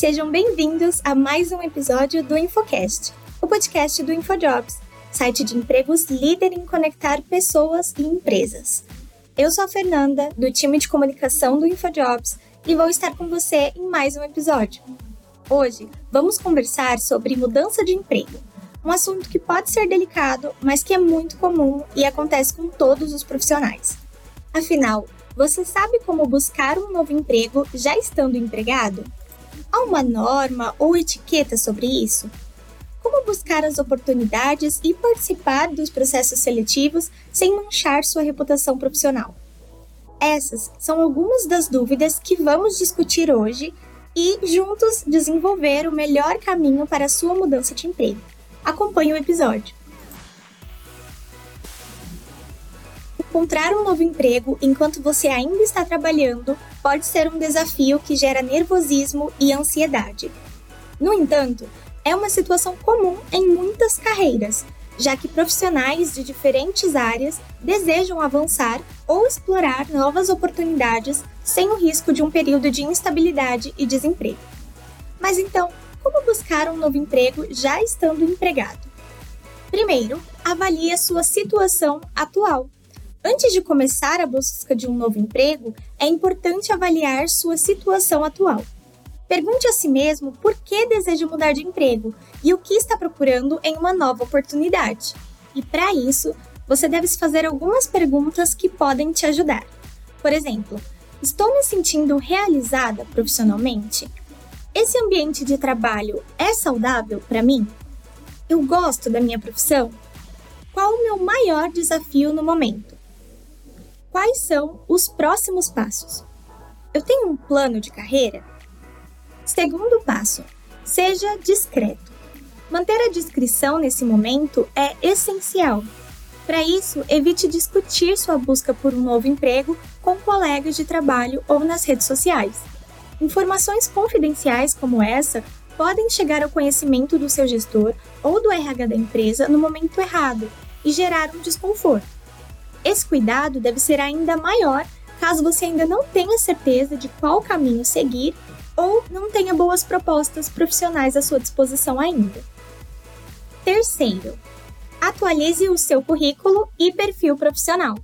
Sejam bem-vindos a mais um episódio do InfoCast, o podcast do InfoJobs, site de empregos líder em conectar pessoas e empresas. Eu sou a Fernanda, do time de comunicação do InfoJobs, e vou estar com você em mais um episódio. Hoje, vamos conversar sobre mudança de emprego, um assunto que pode ser delicado, mas que é muito comum e acontece com todos os profissionais. Afinal, você sabe como buscar um novo emprego já estando empregado? Há uma norma ou etiqueta sobre isso? Como buscar as oportunidades e participar dos processos seletivos sem manchar sua reputação profissional? Essas são algumas das dúvidas que vamos discutir hoje e juntos desenvolver o melhor caminho para a sua mudança de emprego. Acompanhe o episódio. Encontrar um novo emprego enquanto você ainda está trabalhando pode ser um desafio que gera nervosismo e ansiedade. No entanto, é uma situação comum em muitas carreiras, já que profissionais de diferentes áreas desejam avançar ou explorar novas oportunidades sem o risco de um período de instabilidade e desemprego. Mas então, como buscar um novo emprego já estando empregado? Primeiro, avalie a sua situação atual Antes de começar a busca de um novo emprego, é importante avaliar sua situação atual. Pergunte a si mesmo por que deseja mudar de emprego e o que está procurando em uma nova oportunidade. E para isso, você deve se fazer algumas perguntas que podem te ajudar. Por exemplo, estou me sentindo realizada profissionalmente? Esse ambiente de trabalho é saudável para mim? Eu gosto da minha profissão? Qual o meu maior desafio no momento? Quais são os próximos passos. Eu tenho um plano de carreira? Segundo passo, seja discreto. Manter a discrição nesse momento é essencial. Para isso, evite discutir sua busca por um novo emprego com colegas de trabalho ou nas redes sociais. Informações confidenciais como essa podem chegar ao conhecimento do seu gestor ou do RH da empresa no momento errado e gerar um desconforto. Esse cuidado deve ser ainda maior caso você ainda não tenha certeza de qual caminho seguir ou não tenha boas propostas profissionais à sua disposição ainda. Terceiro, atualize o seu currículo e perfil profissional.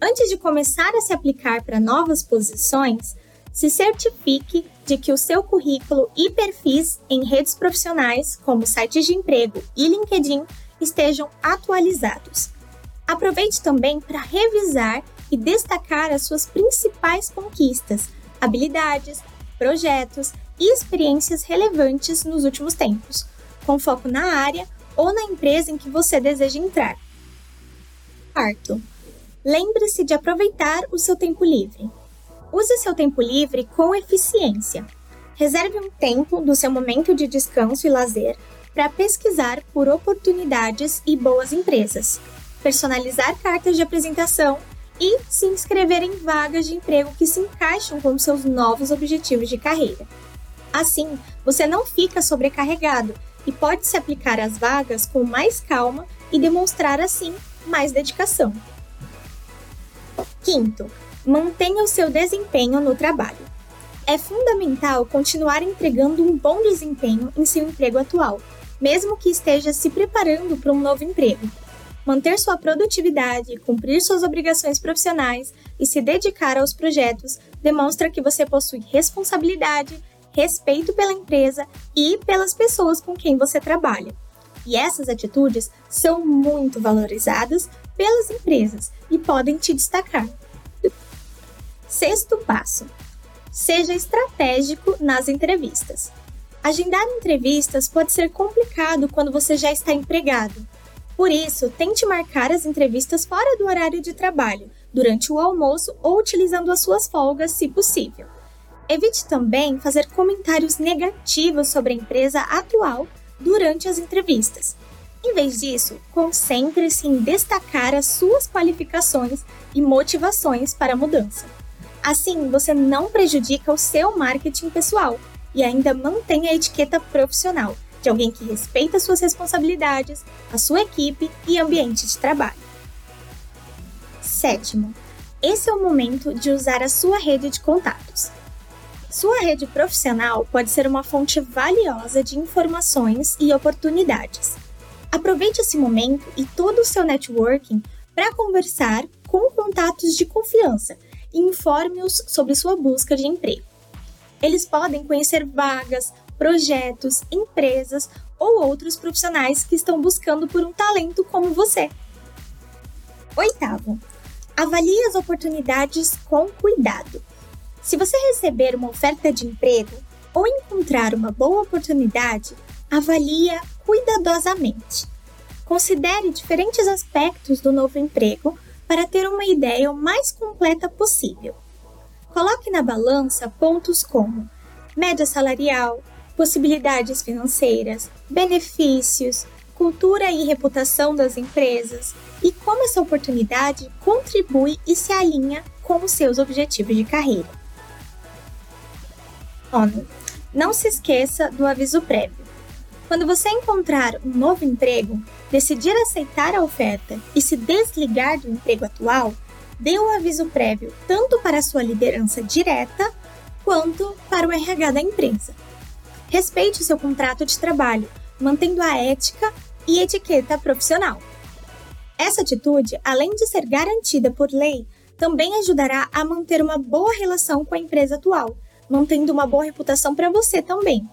Antes de começar a se aplicar para novas posições, se certifique de que o seu currículo e perfis em redes profissionais, como sites de emprego e LinkedIn, estejam atualizados Aproveite também para revisar e destacar as suas principais conquistas, habilidades, projetos e experiências relevantes nos últimos tempos, com foco na área ou na empresa em que você deseja entrar. Quarto, lembre-se de aproveitar o seu tempo livre. Use seu tempo livre com eficiência. Reserve um tempo do seu momento de descanso e lazer para pesquisar por oportunidades e boas empresas personalizar cartas de apresentação e se inscrever em vagas de emprego que se encaixam com seus novos objetivos de carreira. Assim, você não fica sobrecarregado e pode se aplicar às vagas com mais calma e demonstrar assim mais dedicação. Quinto, mantenha o seu desempenho no trabalho. É fundamental continuar entregando um bom desempenho em seu emprego atual, mesmo que esteja se preparando para um novo emprego, manter sua produtividade, cumprir suas obrigações profissionais e se dedicar aos projetos demonstra que você possui responsabilidade, respeito pela empresa e pelas pessoas com quem você trabalha. E essas atitudes são muito valorizadas pelas empresas e podem te destacar. Sexto passo: seja estratégico nas entrevistas. Agendar entrevistas pode ser complicado quando você já está empregado por isso, tente marcar as entrevistas fora do horário de trabalho, durante o almoço ou utilizando as suas folgas, se possível. Evite também fazer comentários negativos sobre a empresa atual durante as entrevistas. Em vez disso, concentre-se em destacar as suas qualificações e motivações para a mudança. Assim, você não prejudica o seu marketing pessoal e ainda mantém a etiqueta profissional de alguém que respeita suas responsabilidades, a sua equipe e ambiente de trabalho. Sétimo, esse é o momento de usar a sua rede de contatos. Sua rede profissional pode ser uma fonte valiosa de informações e oportunidades. Aproveite esse momento e todo o seu networking para conversar com contatos de confiança e informe-os sobre sua busca de emprego. Eles podem conhecer vagas, projetos, empresas ou outros profissionais que estão buscando por um talento como você. Oitavo, avalie as oportunidades com cuidado. Se você receber uma oferta de emprego ou encontrar uma boa oportunidade, avalie cuidadosamente. Considere diferentes aspectos do novo emprego para ter uma ideia o mais completa possível. Coloque na balança pontos como média salarial, possibilidades financeiras, benefícios, cultura e reputação das empresas e como essa oportunidade contribui e se alinha com os seus objetivos de carreira. ONU. Não se esqueça do aviso prévio. Quando você encontrar um novo emprego, decidir aceitar a oferta e se desligar do emprego atual, dê o aviso prévio tanto para a sua liderança direta quanto para o RH da empresa. Respeite o seu contrato de trabalho, mantendo a ética e etiqueta profissional. Essa atitude, além de ser garantida por lei, também ajudará a manter uma boa relação com a empresa atual, mantendo uma boa reputação para você também.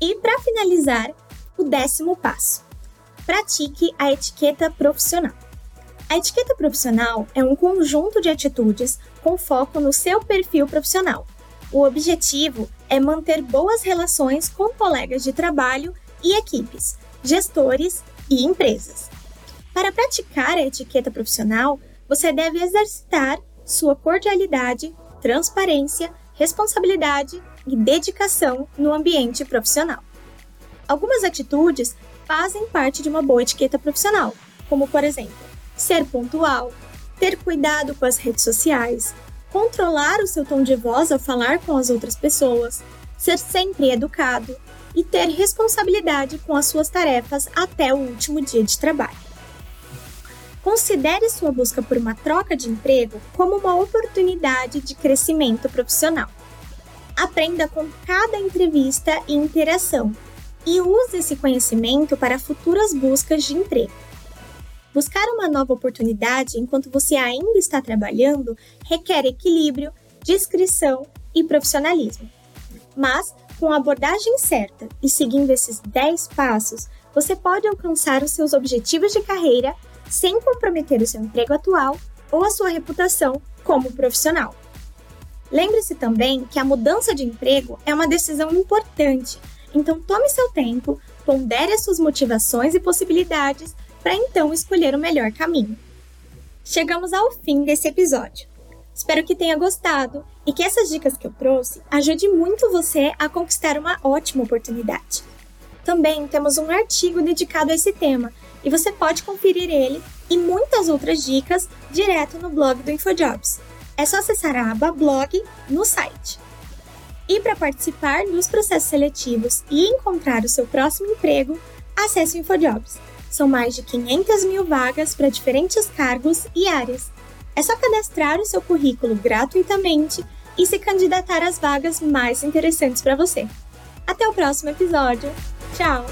E para finalizar, o décimo passo: pratique a etiqueta profissional. A etiqueta profissional é um conjunto de atitudes com foco no seu perfil profissional. O objetivo é manter boas relações com colegas de trabalho e equipes, gestores e empresas. Para praticar a etiqueta profissional, você deve exercitar sua cordialidade, transparência, responsabilidade e dedicação no ambiente profissional. Algumas atitudes fazem parte de uma boa etiqueta profissional, como, por exemplo, ser pontual, ter cuidado com as redes sociais, controlar o seu tom de voz ao falar com as outras pessoas, ser sempre educado e ter responsabilidade com as suas tarefas até o último dia de trabalho. Considere sua busca por uma troca de emprego como uma oportunidade de crescimento profissional. Aprenda com cada entrevista e interação e use esse conhecimento para futuras buscas de emprego. Buscar uma nova oportunidade enquanto você ainda está trabalhando requer equilíbrio, discrição e profissionalismo. Mas, com a abordagem certa e seguindo esses 10 passos, você pode alcançar os seus objetivos de carreira sem comprometer o seu emprego atual ou a sua reputação como profissional. Lembre-se também que a mudança de emprego é uma decisão importante, então tome seu tempo, pondere as suas motivações e possibilidades para então escolher o melhor caminho. Chegamos ao fim desse episódio. Espero que tenha gostado e que essas dicas que eu trouxe ajude muito você a conquistar uma ótima oportunidade. Também temos um artigo dedicado a esse tema e você pode conferir ele e muitas outras dicas direto no blog do InfoJobs. É só acessar a aba blog no site. E para participar dos processos seletivos e encontrar o seu próximo emprego, acesse o InfoJobs. São mais de 500 mil vagas para diferentes cargos e áreas. É só cadastrar o seu currículo gratuitamente e se candidatar às vagas mais interessantes para você. Até o próximo episódio. Tchau!